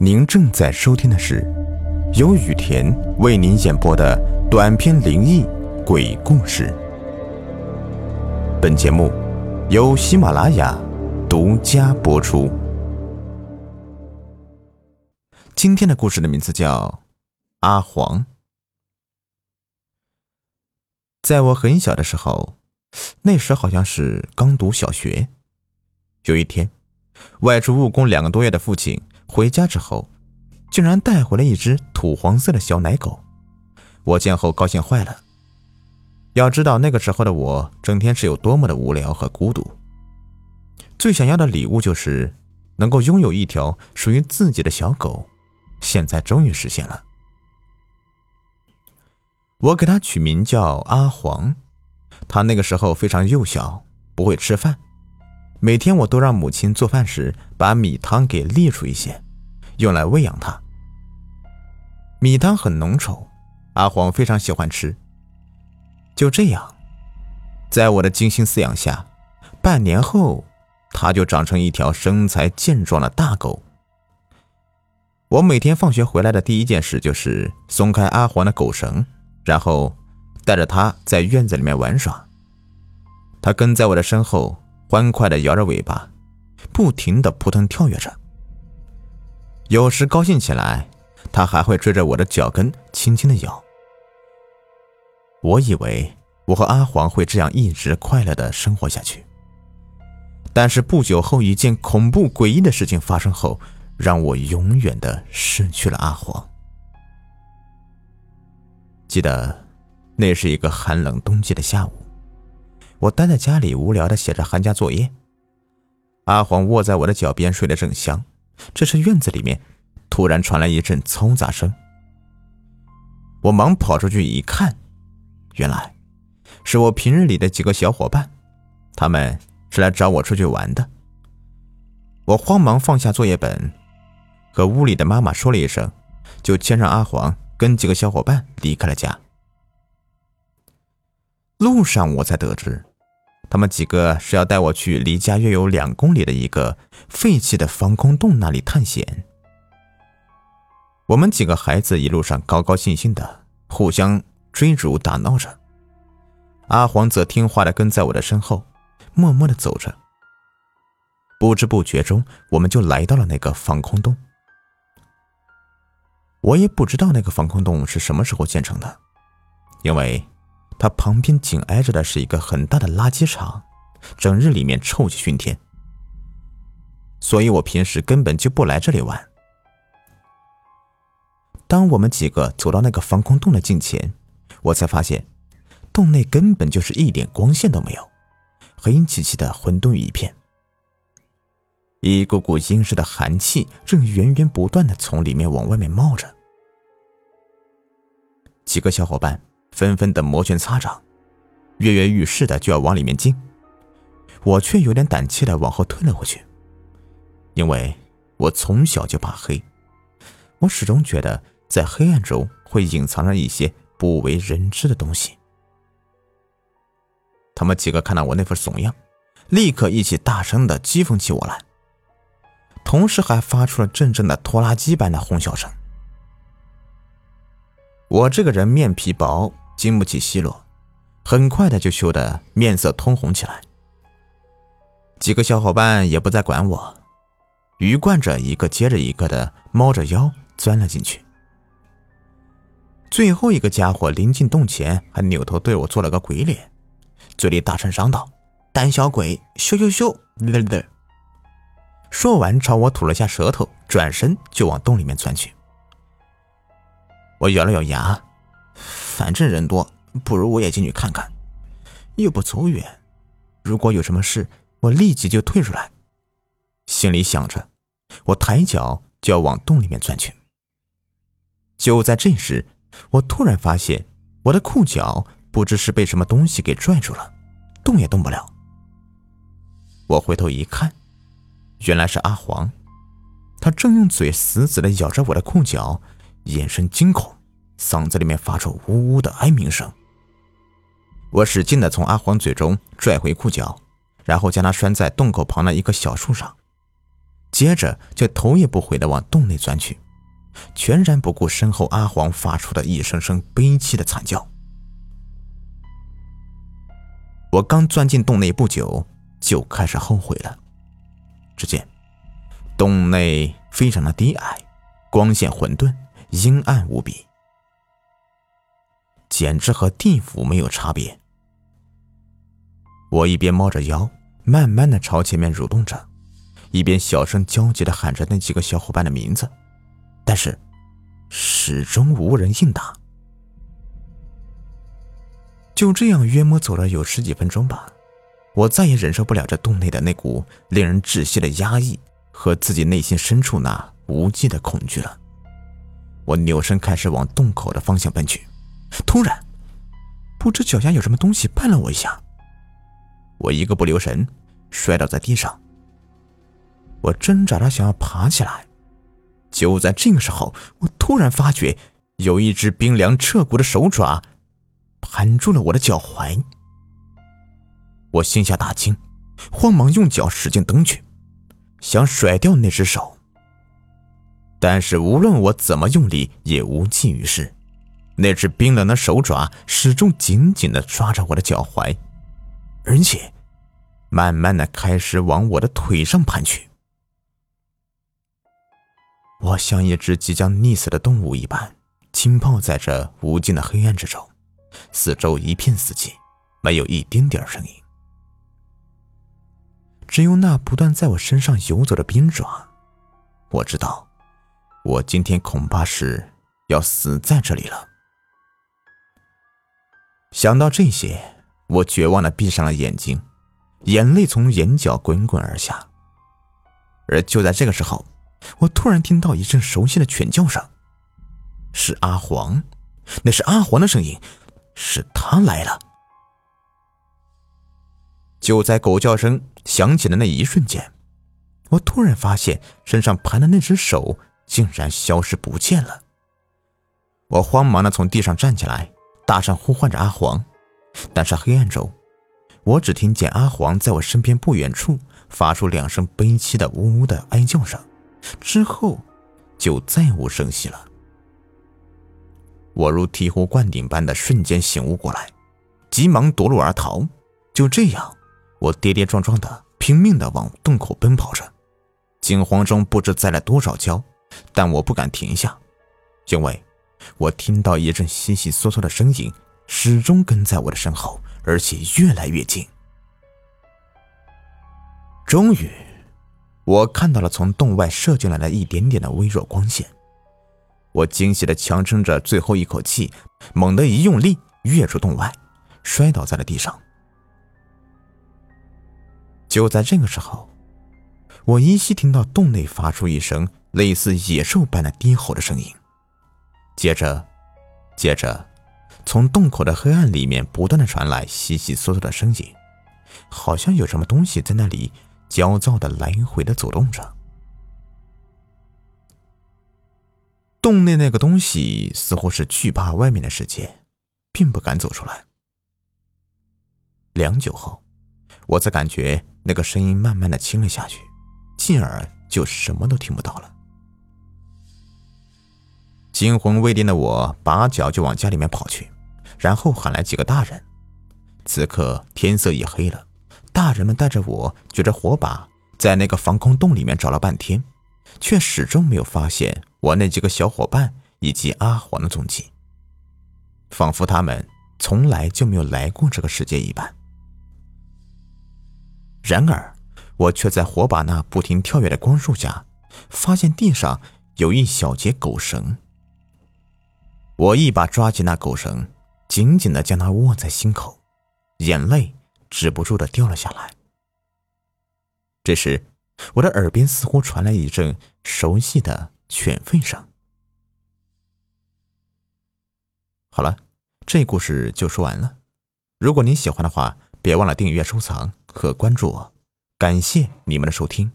您正在收听的是由雨田为您演播的短篇灵异鬼故事。本节目由喜马拉雅独家播出。今天的故事的名字叫《阿黄》。在我很小的时候，那时好像是刚读小学。有一天，外出务工两个多月的父亲。回家之后，竟然带回了一只土黄色的小奶狗。我见后高兴坏了。要知道那个时候的我，整天是有多么的无聊和孤独。最想要的礼物就是能够拥有一条属于自己的小狗。现在终于实现了。我给它取名叫阿黄。它那个时候非常幼小，不会吃饭。每天我都让母亲做饭时把米汤给沥出一些，用来喂养它。米汤很浓稠，阿黄非常喜欢吃。就这样，在我的精心饲养下，半年后，它就长成一条身材健壮的大狗。我每天放学回来的第一件事就是松开阿黄的狗绳，然后带着它在院子里面玩耍。它跟在我的身后。欢快的摇着尾巴，不停的扑腾跳跃着。有时高兴起来，它还会追着我的脚跟轻轻的咬。我以为我和阿黄会这样一直快乐的生活下去，但是不久后一件恐怖诡异的事情发生后，让我永远的失去了阿黄。记得，那是一个寒冷冬季的下午。我待在家里，无聊的写着寒假作业。阿黄卧在我的脚边，睡得正香。这时，院子里面突然传来一阵嘈杂声。我忙跑出去一看，原来是我平日里的几个小伙伴，他们是来找我出去玩的。我慌忙放下作业本，和屋里的妈妈说了一声，就牵上阿黄，跟几个小伙伴离开了家。路上，我才得知。他们几个是要带我去离家约有两公里的一个废弃的防空洞那里探险。我们几个孩子一路上高高兴兴的，互相追逐打闹着。阿黄则听话的跟在我的身后，默默的走着。不知不觉中，我们就来到了那个防空洞。我也不知道那个防空洞是什么时候建成的，因为。它旁边紧挨着的是一个很大的垃圾场，整日里面臭气熏天，所以我平时根本就不来这里玩。当我们几个走到那个防空洞的近前，我才发现，洞内根本就是一点光线都没有，黑漆漆的混沌一片，一股股阴湿的寒气正源源不断的从里面往外面冒着。几个小伙伴。纷纷的摩拳擦掌，跃跃欲试的就要往里面进，我却有点胆怯的往后退了回去，因为我从小就怕黑，我始终觉得在黑暗中会隐藏着一些不为人知的东西。他们几个看到我那副怂样，立刻一起大声的讥讽起我来，同时还发出了阵阵的拖拉机般的哄笑声。我这个人面皮薄。经不起奚落，很快的就羞得面色通红起来。几个小伙伴也不再管我，鱼贯着一个接着一个的猫着腰钻了进去。最后一个家伙临近洞前，还扭头对我做了个鬼脸，嘴里大声嚷道：“胆小鬼，羞羞羞！”说完朝我吐了下舌头，转身就往洞里面钻去。我咬了咬牙。反正人多，不如我也进去看看，又不走远。如果有什么事，我立即就退出来。心里想着，我抬脚就要往洞里面钻去。就在这时，我突然发现我的裤脚不知是被什么东西给拽住了，动也动不了。我回头一看，原来是阿黄，他正用嘴死死的咬着我的裤脚，眼神惊恐。嗓子里面发出呜呜的哀鸣声。我使劲的从阿黄嘴中拽回裤脚，然后将它拴在洞口旁的一棵小树上。接着就头也不回地往洞内钻去，全然不顾身后阿黄发出的一声声悲凄的惨叫。我刚钻进洞内不久，就开始后悔了。只见洞内非常的低矮，光线混沌，阴暗无比，简直和地府没有差别。我一边猫着腰，慢慢的朝前面蠕动着，一边小声焦急的喊着那几个小伙伴的名字，但是始终无人应答。就这样约摸走了有十几分钟吧，我再也忍受不了这洞内的那股令人窒息的压抑和自己内心深处那无尽的恐惧了。我扭身开始往洞口的方向奔去，突然，不知脚下有什么东西绊了我一下，我一个不留神摔倒在地上。我挣扎着想要爬起来，就在这个时候，我突然发觉有一只冰凉彻骨的手爪。盘住了我的脚踝，我心下大惊，慌忙用脚使劲蹬去，想甩掉那只手。但是无论我怎么用力，也无济于事。那只冰冷的手爪始终紧紧的抓着我的脚踝，而且慢慢的开始往我的腿上盘去。我像一只即将溺死的动物一般，浸泡在这无尽的黑暗之中。四周一片死寂，没有一丁点声音，只有那不断在我身上游走的冰爪。我知道，我今天恐怕是要死在这里了。想到这些，我绝望的闭上了眼睛，眼泪从眼角滚滚而下。而就在这个时候，我突然听到一阵熟悉的犬叫声，是阿黄，那是阿黄的声音。是他来了！就在狗叫声响起的那一瞬间，我突然发现身上盘的那只手竟然消失不见了。我慌忙的从地上站起来，大声呼唤着阿黄，但是黑暗中，我只听见阿黄在我身边不远处发出两声悲凄的呜呜的哀叫声，之后就再无声息了。我如醍醐灌顶般的瞬间醒悟过来，急忙夺路而逃。就这样，我跌跌撞撞的拼命的往洞口奔跑着，惊慌中不知栽了多少跤，但我不敢停下，因为我听到一阵悉悉嗦嗦的声音始终跟在我的身后，而且越来越近。终于，我看到了从洞外射进来的一点点的微弱光线。我惊喜的强撑着最后一口气，猛地一用力，跃出洞外，摔倒在了地上。就在这个时候，我依稀听到洞内发出一声类似野兽般的低吼的声音，接着，接着，从洞口的黑暗里面不断的传来悉悉索索的声音，好像有什么东西在那里焦躁的来回的走动着。洞内那个东西似乎是惧怕外面的世界，并不敢走出来。良久后，我才感觉那个声音慢慢的轻了下去，进而就什么都听不到了。惊魂未定的我拔脚就往家里面跑去，然后喊来几个大人。此刻天色已黑了，大人们带着我举着火把，在那个防空洞里面找了半天，却始终没有发现。我那几个小伙伴以及阿黄的踪迹，仿佛他们从来就没有来过这个世界一般。然而，我却在火把那不停跳跃的光束下，发现地上有一小节狗绳。我一把抓起那狗绳，紧紧的将它握在心口，眼泪止不住的掉了下来。这时，我的耳边似乎传来一阵熟悉的。犬吠声。好了，这故事就说完了。如果您喜欢的话，别忘了订阅、收藏和关注我。感谢你们的收听。